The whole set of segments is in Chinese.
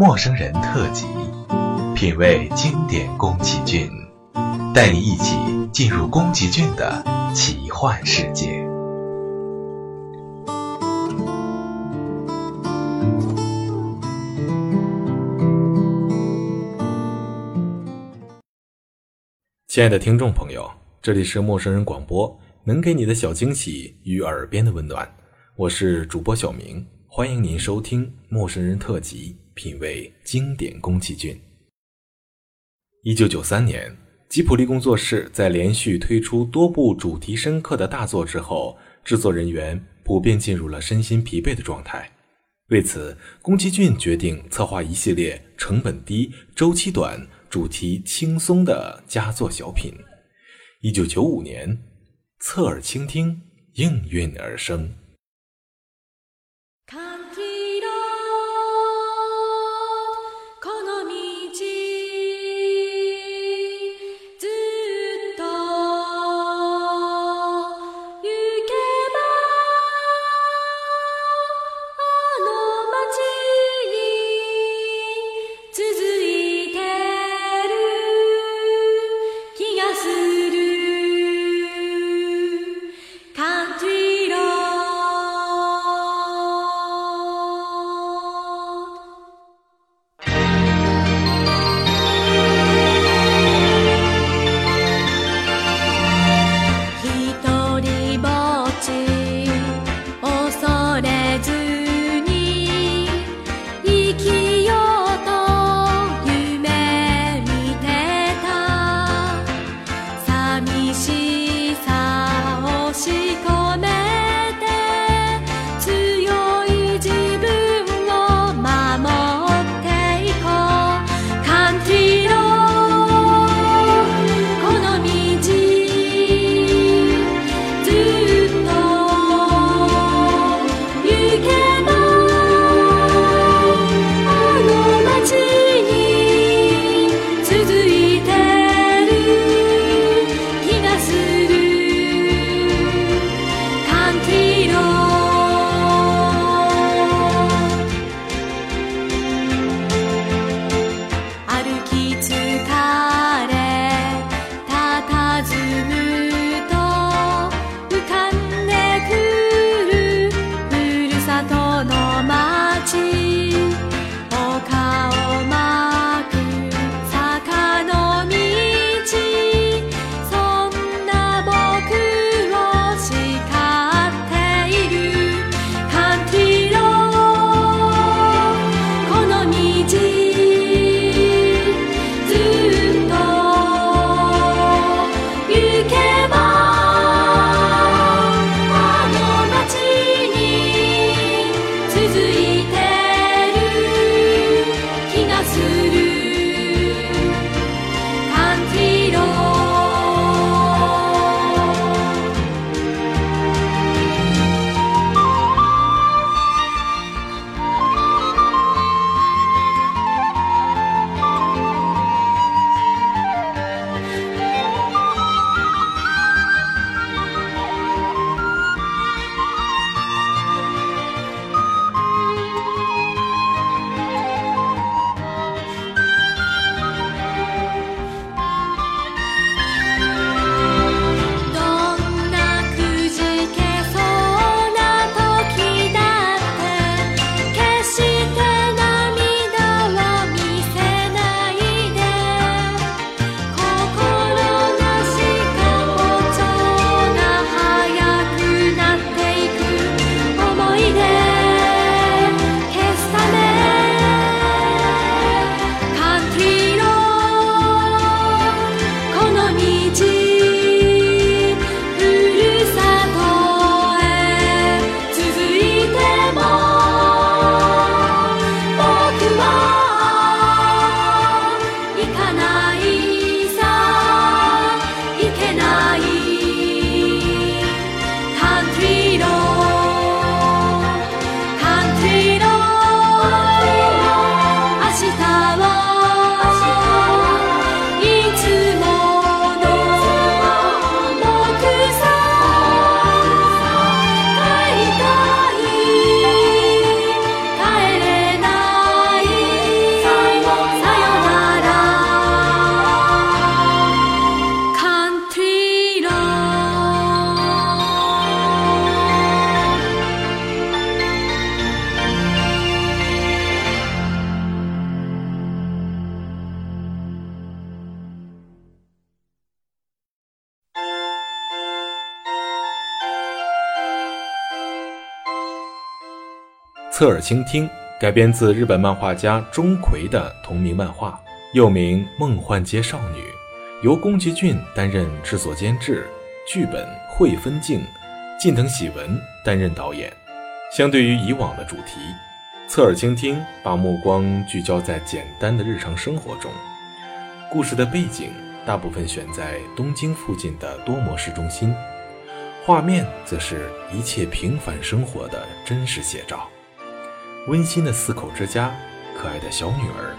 陌生人特辑，品味经典宫崎骏，带你一起进入宫崎骏的奇幻世界。亲爱的听众朋友，这里是陌生人广播，能给你的小惊喜与耳边的温暖，我是主播小明。欢迎您收听《陌生人特辑》，品味经典宫崎骏。一九九三年，吉卜力工作室在连续推出多部主题深刻的大作之后，制作人员普遍进入了身心疲惫的状态。为此，宫崎骏决定策划一系列成本低、周期短、主题轻松的佳作小品。一九九五年，侧耳倾听，应运而生。侧耳倾听》改编自日本漫画家钟馗的同名漫画，又名《梦幻街少女》，由宫崎骏担任制作监制，剧本惠分镜、近藤喜文担任导演。相对于以往的主题，《侧耳倾听》把目光聚焦在简单的日常生活中，故事的背景大部分选在东京附近的多摩市中心。画面则是一切平凡生活的真实写照，温馨的四口之家，可爱的小女儿，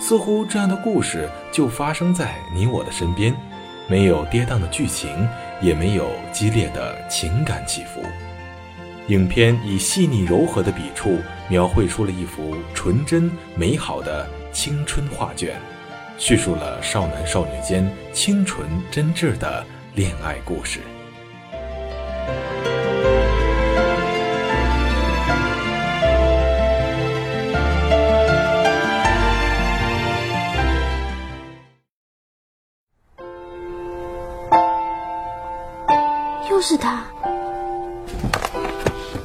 似乎这样的故事就发生在你我的身边，没有跌宕的剧情，也没有激烈的情感起伏。影片以细腻柔和的笔触，描绘出了一幅纯真美好的青春画卷，叙述了少男少女间清纯真挚的恋爱故事。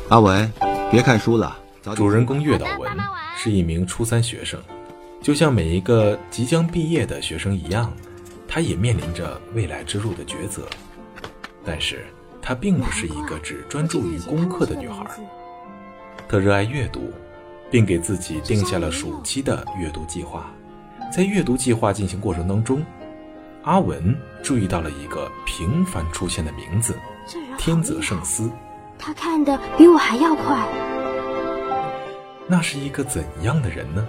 阿文，别看书了。主人公月岛文是一名初三学生，就像每一个即将毕业的学生一样，他也面临着未来之路的抉择。但是，她并不是一个只专注于功课的女孩，她热爱阅读，并给自己定下了暑期的阅读计划。在阅读计划进行过程当中，阿文注意到了一个频繁出现的名字——天泽圣司。他看的比我还要快。那是一个怎样的人呢？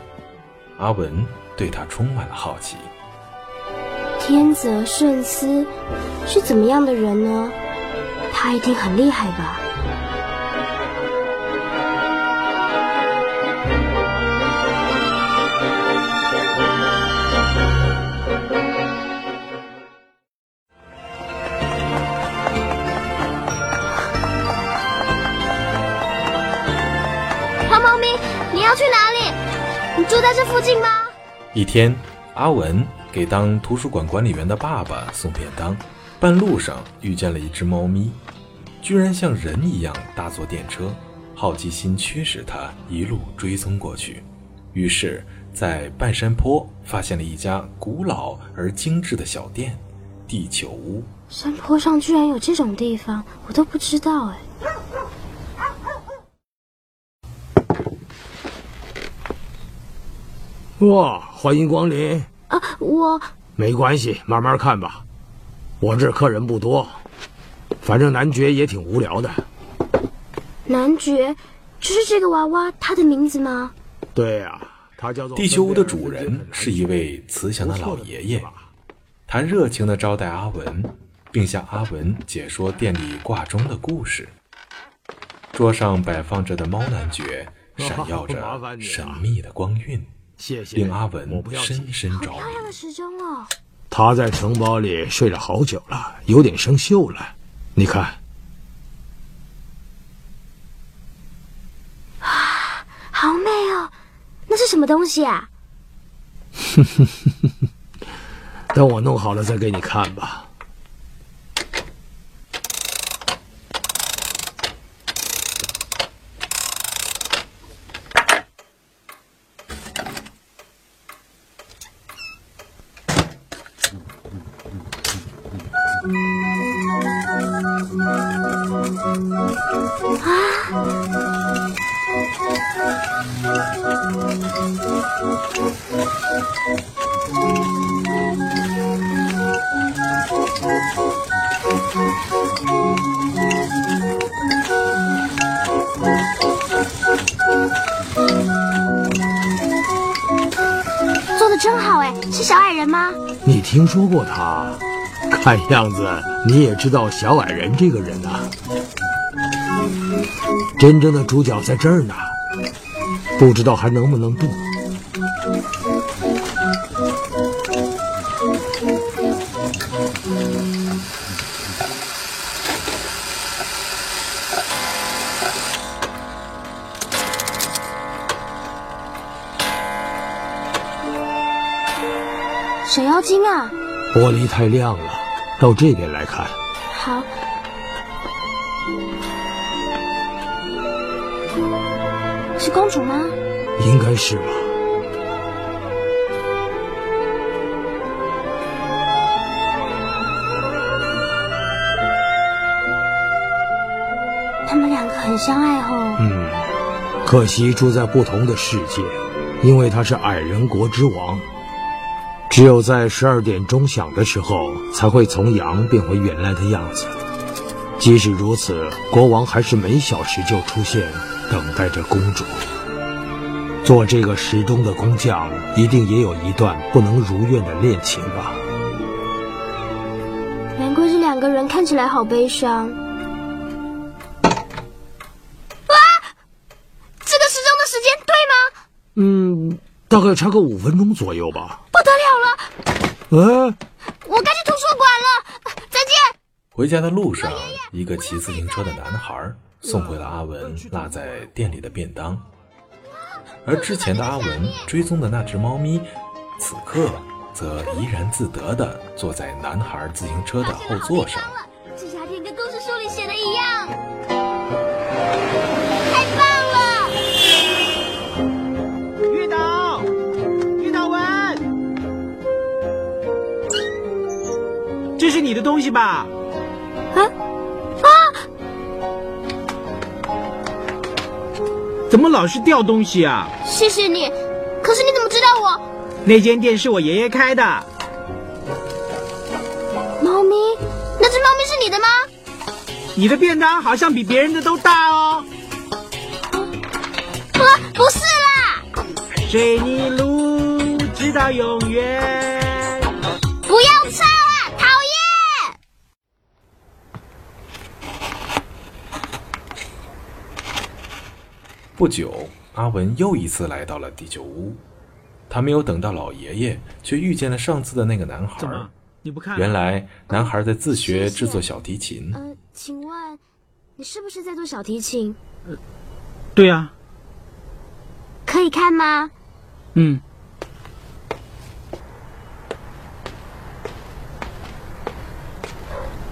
阿文对他充满了好奇。天泽顺司是怎么样的人呢？他一定很厉害吧？一天，阿文给当图书馆管理员的爸爸送便当，半路上遇见了一只猫咪，居然像人一样搭坐电车，好奇心驱使他一路追踪过去。于是，在半山坡发现了一家古老而精致的小店——地球屋。山坡上居然有这种地方，我都不知道哎。哇，欢迎光临！啊，我没关系，慢慢看吧。我这客人不多，反正男爵也挺无聊的。男爵，就是这个娃娃，他的名字吗？对呀、他叫做地球屋的主人是一位慈祥的老爷爷，他热情地招待阿文，并向阿文解说店里挂钟的故事。桌上摆放着的猫男爵闪耀着神秘的光晕，谢谢，令阿我文不要紧。深深着漂亮的。时钟哦！他在城堡里睡了好久了，有点生锈了。你看，好美哦，那是什么东西啊？等我弄好了再给你看吧。听说过他？看样子你也知道小矮人这个人啊。真正的主角在这儿呢，不知道还能不能动。玻璃太亮了，到这边来看。好是公主吗？应该是吧。他们两个很相爱哦。嗯，可惜住在不同的世界，因为他是矮人国之王，只有在十二点钟响的时候才会从羊变回原来的样子。即使如此，国王还是每小时就出现，等待着公主。做这个时钟的工匠，一定也有一段不能如愿的恋情吧？难怪这两个人看起来好悲伤。这个时钟的时间对吗？嗯，大概差个五分钟左右吧。不得了了，哎，我该去图书馆了。再见。回家的路上，一个骑自行车的男孩送回了阿文落在店里的便当，而之前的阿文追踪的那只猫咪，此刻则怡然自得地坐在男孩自行车的后座上。你的东西吧？啊啊！怎么老是掉东西啊？谢谢你，可是你怎么知道我？那间店是我爷爷开的。猫咪，那只猫咪是你的吗？你的便当好像比别人的都大哦。啊，不是啦！水泥路直到永远。不久，阿文又一次来到了地球屋。他没有等到老爷爷，却遇见了上次的那个男孩怎。么？你不看？原来，男孩在自学制作小提琴。呃，请问你是不是在做小提琴？对啊。可以看吗？嗯。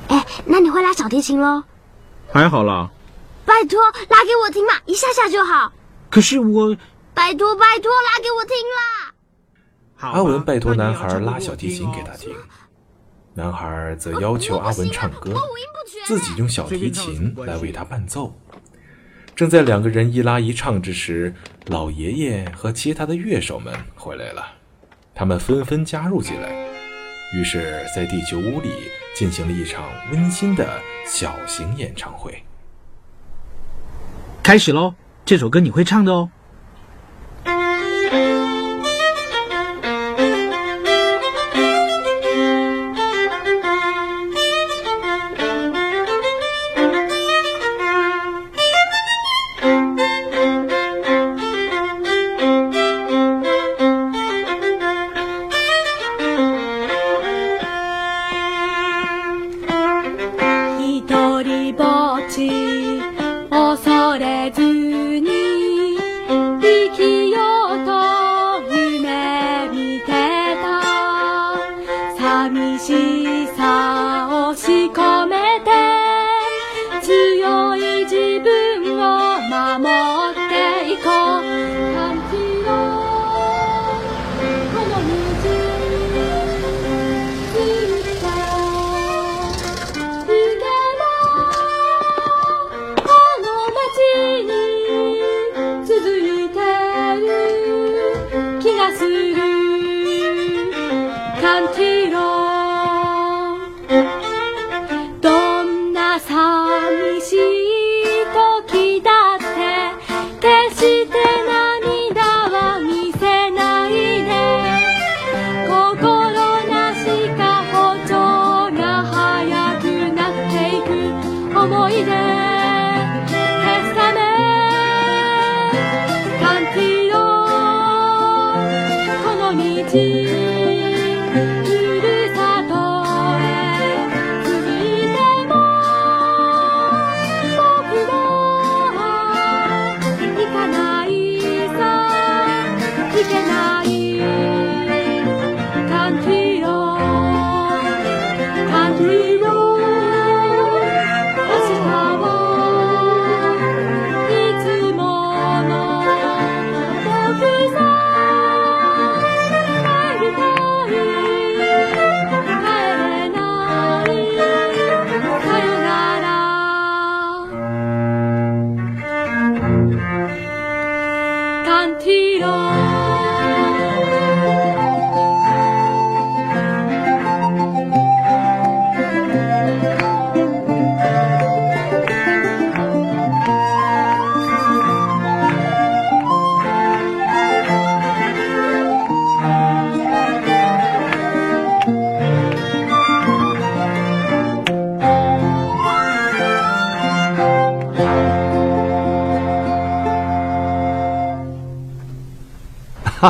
哎，那你会拉小提琴喽？还好啦。拜托，拉给我听嘛，一下下就好。可是我……拜托，拜托，拉给我听啦！阿文拜托男孩拉小提琴给他听，男孩则哦要求阿文唱歌。自己用小提琴来为他伴奏。正在两个人一拉一唱之时，老爷爷和其他的乐手们回来了，他们纷纷加入进来，于是，在地球屋里进行了一场温馨的小型演唱会。开始喽！这首歌你会唱的哦。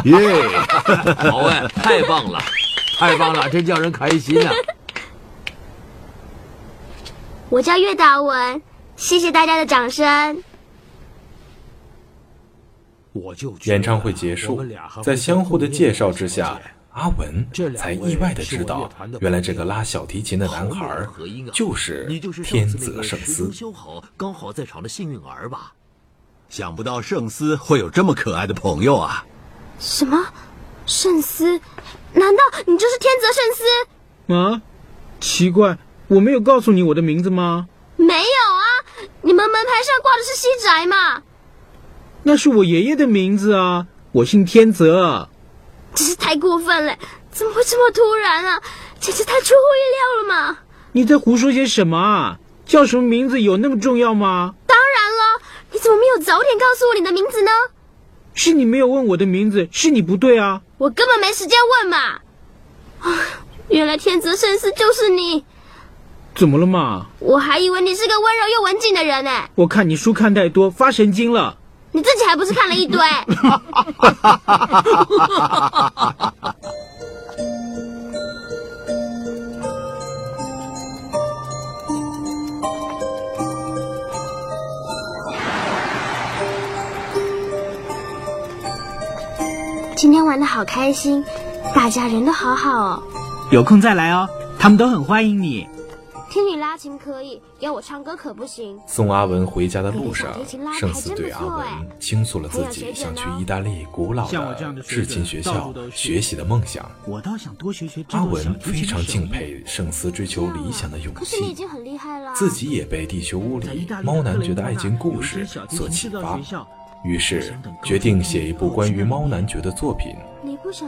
耶！好哎，太棒了！太棒了，真叫人开心啊！我叫岳达文，谢谢大家的掌声。演唱会结束在相互的介绍之下阿文才意外的知道原来这个拉小提琴的男孩就是天泽圣司。修好刚好在场的幸运儿吧？想不到圣司会有这么可爱的朋友啊！什么？圣司？难道你就是天泽圣司？啊，奇怪，我没有告诉你我的名字吗？没有啊，你们门牌上挂的是西宅嘛？那是我爷爷的名字啊，我姓天泽。真是太过分了！怎么会这么突然啊？简直太出乎意料了嘛！你在胡说些什么啊？叫什么名字有那么重要吗？当然了，你怎么没有早点告诉我你的名字呢？是你没有问我的名字，是你不对啊！我根本没时间问嘛！啊，原来天泽圣司就是你，怎么了嘛？我还以为你是个温柔又文静的人呢。我看你书看太多，发神经了。你自己还不是看了一堆？今天玩的好开心，大家人都好好哦。有空再来哦，他们都很欢迎你。听你拉琴可以，要我唱歌可不行。送阿文回家的路上圣斯对阿文倾诉了自己想去意大利古老的的水制琴学校学习的梦想。我倒想多学学阿文非常敬佩圣斯追求理想的勇可是你已气，经很厉害了。自己也被地球屋里猫男爵的爱情故事所启发，于是决定写一部关于猫男爵的作品。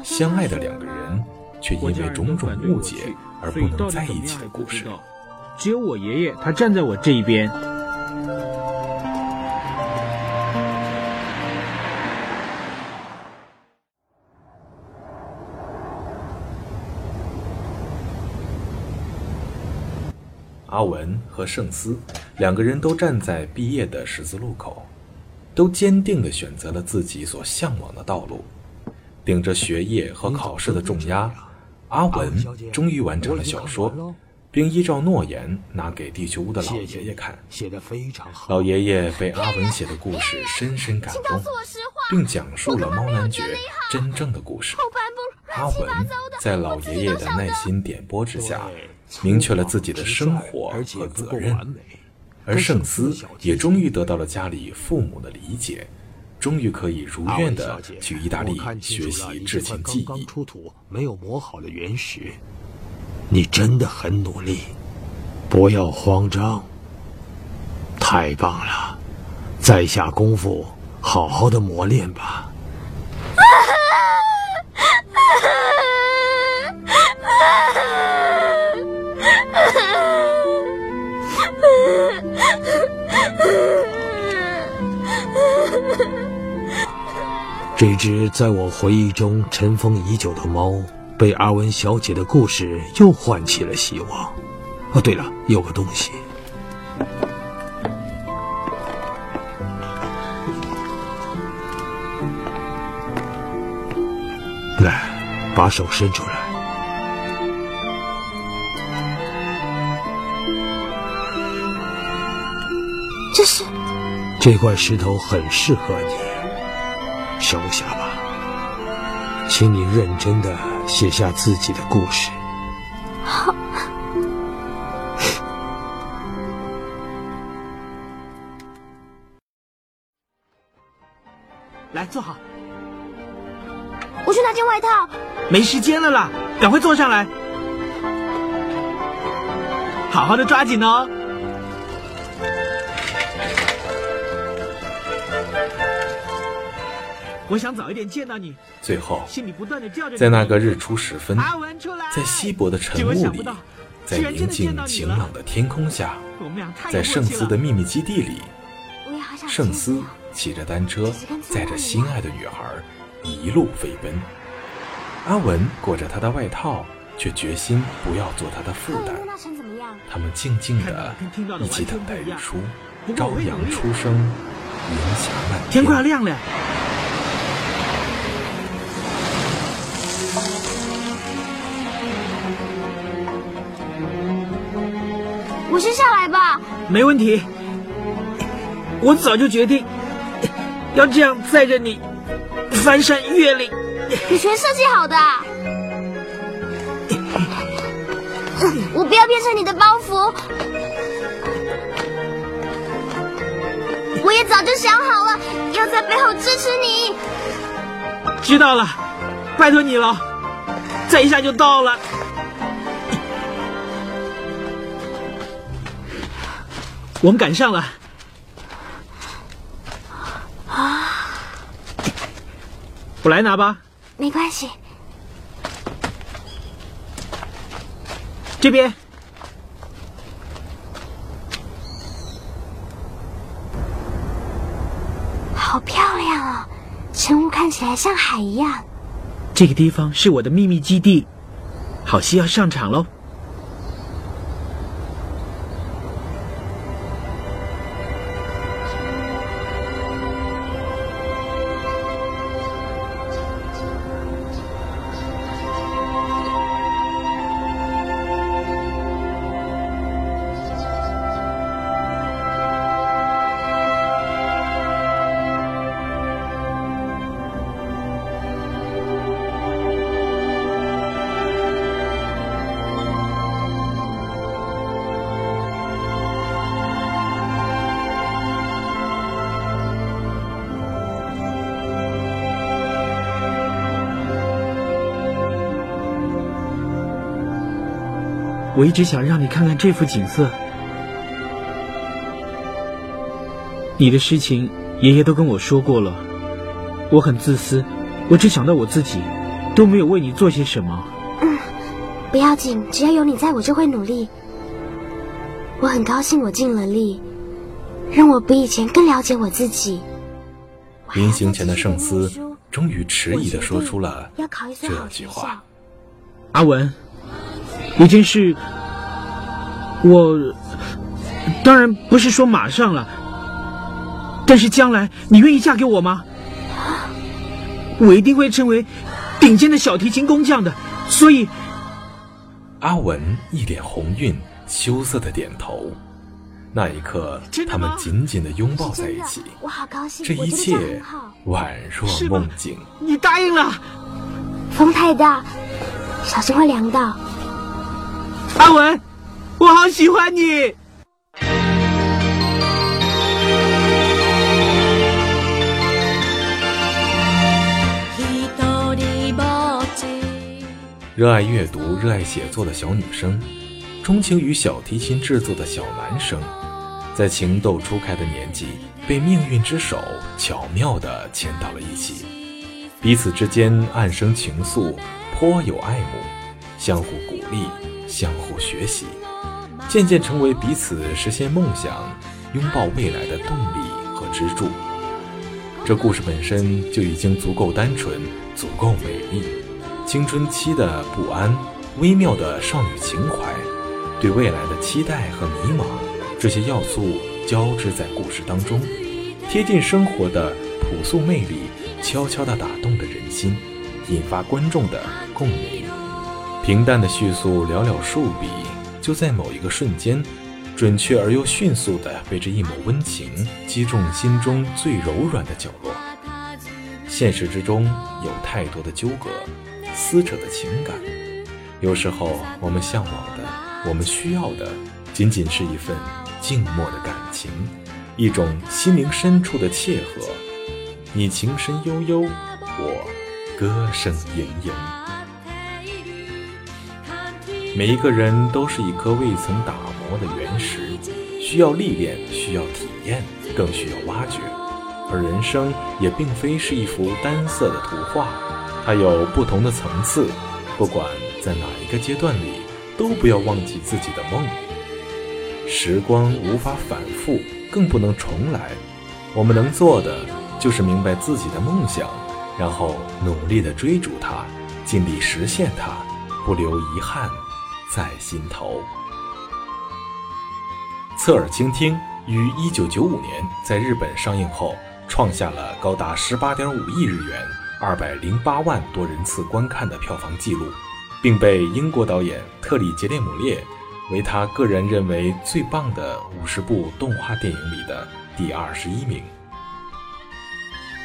相爱的两个人，却因为种种误解而不能在一起的故事。只有我爷爷，他站在我这一边。阿文和圣斯两个人都站在毕业的十字路口，都坚定地选择了自己所向往的道路。顶着学业和考试的重压，阿文终于完成了小说，并依照诺言拿给地球屋的老爷爷看。写的非常好。老爷爷被阿文写的故事深深感动。并讲述了猫男爵真正的故事。阿文，在老爷爷的耐心点拨之下，明确了自己的生活和责任。而圣斯也终于得到了家里父母的理解，终于可以如愿的去意大利学习制琴技艺。刚刚出土没有磨好的原石。你真的很努力，不要慌张。太棒了，再下功夫，好好的磨练吧。这只在我回忆中尘封已久的猫，被阿文小姐的故事又唤起了希望。哦，对了，有个东西。来，把手伸出来。这是这块石头很适合你，收下吧。请你认真的写下自己的故事。好来，坐好。我去拿件外套。没时间了啦，赶快坐上来。好好的抓紧哦。我想早一点见到你，最后，心里不断的叫着。在那个日出时分，阿文出来，在稀薄的晨雾里在宁静晴朗的天空下，在圣斯的秘密基地里，圣斯骑着单车，载着心爱的女孩一路飞奔。阿文裹着他的外套，却决心不要做他的负担。他们静静的一起等待日出，朝阳初升，云霞漫天。天快要亮了。我先下来吧。没问题。我早就决定要这样载着你翻山越岭。你全设计好的啊。我不要变成你的包袱。我也早就想好了，要在背后支持你。知道了，拜托你了，再一下就到了。我们赶上了。啊，我来拿吧。没关系。这边。好漂亮啊！晨雾看起来像海一样。这个地方是我的秘密基地，好戏要上场喽！我一直想让你看看这幅景色。你的事情，爷爷都跟我说过了。我很自私，我只想到我自己，都没有为你做些什么。嗯，不要紧，只要有你在，我就会努力。我很高兴我尽了力，让我比以前更了解我自己。临行前的圣斯终于迟疑的说出了这句话：“阿文。”一件事，我当然不是说马上了，但是将来你愿意嫁给我吗？我一定会成为顶尖的小提琴工匠的。所以，阿文一脸红晕，羞涩的点头。那一刻，他们紧紧的拥抱在一起。我好高兴，这一切宛若梦境。你答应了？风太大，小心会凉到。阿文，我好喜欢你。热爱阅读、热爱写作的小女生，钟情于小提琴制作的小男生，在情窦初开的年纪，被命运之手巧妙地牵到了一起，彼此之间暗生情愫，颇有爱慕，相互鼓励，相互学习，渐渐成为彼此实现梦想、拥抱未来的动力和支柱。这故事本身就已经足够单纯，足够美丽。青春期的不安，微妙的少女情怀，对未来的期待和迷茫，这些要素交织在故事当中，贴近生活的朴素魅力，悄悄地打动着人心，引发观众的共鸣。平淡的叙述寥寥数笔，就在某一个瞬间，准确而又迅速地被这一抹温情击中心中最柔软的角落。现实之中有太多的纠葛。撕扯的情感，有时候我们向往的，我们需要的，仅仅是一份静默的感情，一种心灵深处的契合。你情深悠悠，我歌声盈盈。每一个人都是一颗未曾打磨的原石，需要历练，需要体验，更需要挖掘。而人生也并非是一幅单色的图画。它有不同的层次，不管在哪一个阶段里，都不要忘记自己的梦。时光无法反复，更不能重来。我们能做的，就是明白自己的梦想，然后努力地追逐它，尽力实现它，不留遗憾在心头。侧耳倾听于一九九五年在日本上映后，创下了高达十八点五亿日元。二百零八万多人次观看的票房纪录，并被英国导演特里·杰列姆列为他个人认为最棒的五十部动画电影里的第二十一名。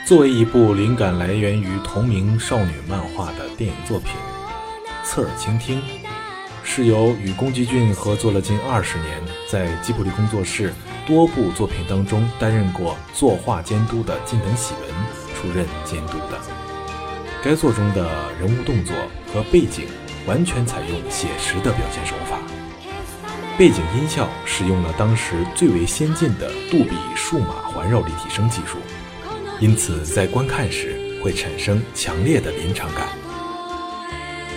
作为一部灵感来源于同名少女漫画的电影作品，《侧耳倾听》是由与宫崎骏合作了近二十年，在吉卜力工作室多部作品当中担任过作画监督的近藤喜文出任监督的。该作中的人物动作和背景完全采用写实的表现手法，背景音效使用了当时最为先进的杜比数码环绕立体声技术。因此，在观看时会产生强烈的临场感。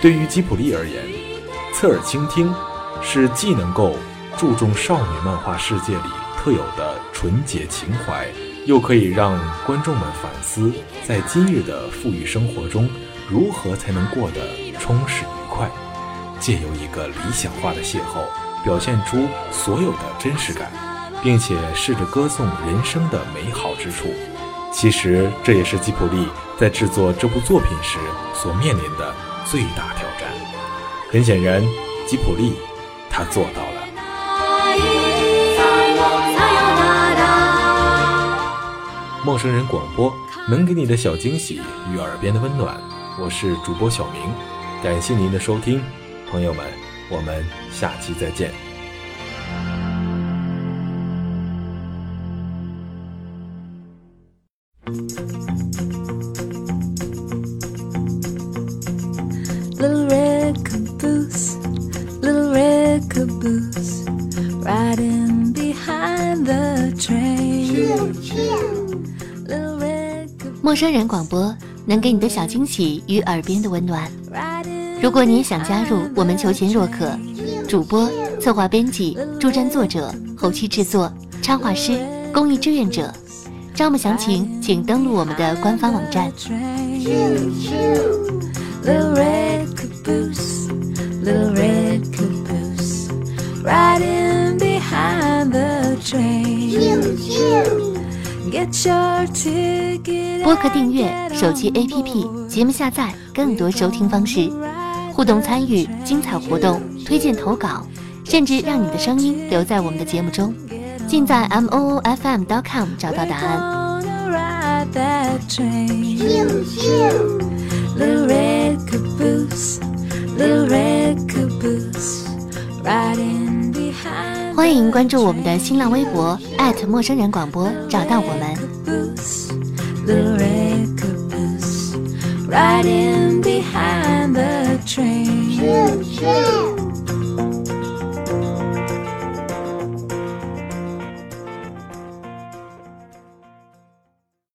对于吉卜力而言，侧耳倾听是既能够注重少女漫画世界里特有的纯洁情怀，又可以让观众们反思在今日的富裕生活中如何才能过得充实愉快，借由一个理想化的邂逅，表现出所有的真实感，并且试着歌颂人生的美好之处。其实这也是吉卜力在制作这部作品时所面临的最大挑战。很显然，吉普力他做到了。陌生人广播能给你的小惊喜与耳边的温暖，我是主播小明，感谢您的收听，朋友们，我们下期再见。人广播能给你的小惊喜与耳边的温暖。riding 如果你也想加入，我们求贤若渴。主播、策划、编辑、助战作者、后期制作、插画师、公益志愿者，招募详情请登录我们的官方网站。Little red 播客订阅、手机 APP、节目下载，更多收听方式，互动参与、精彩活动、推荐投稿，甚至让你的声音留在我们的节目中，尽在 m o o f m c o m 找到答案。欢迎关注我们的新浪微博陌生人广播，找到我们。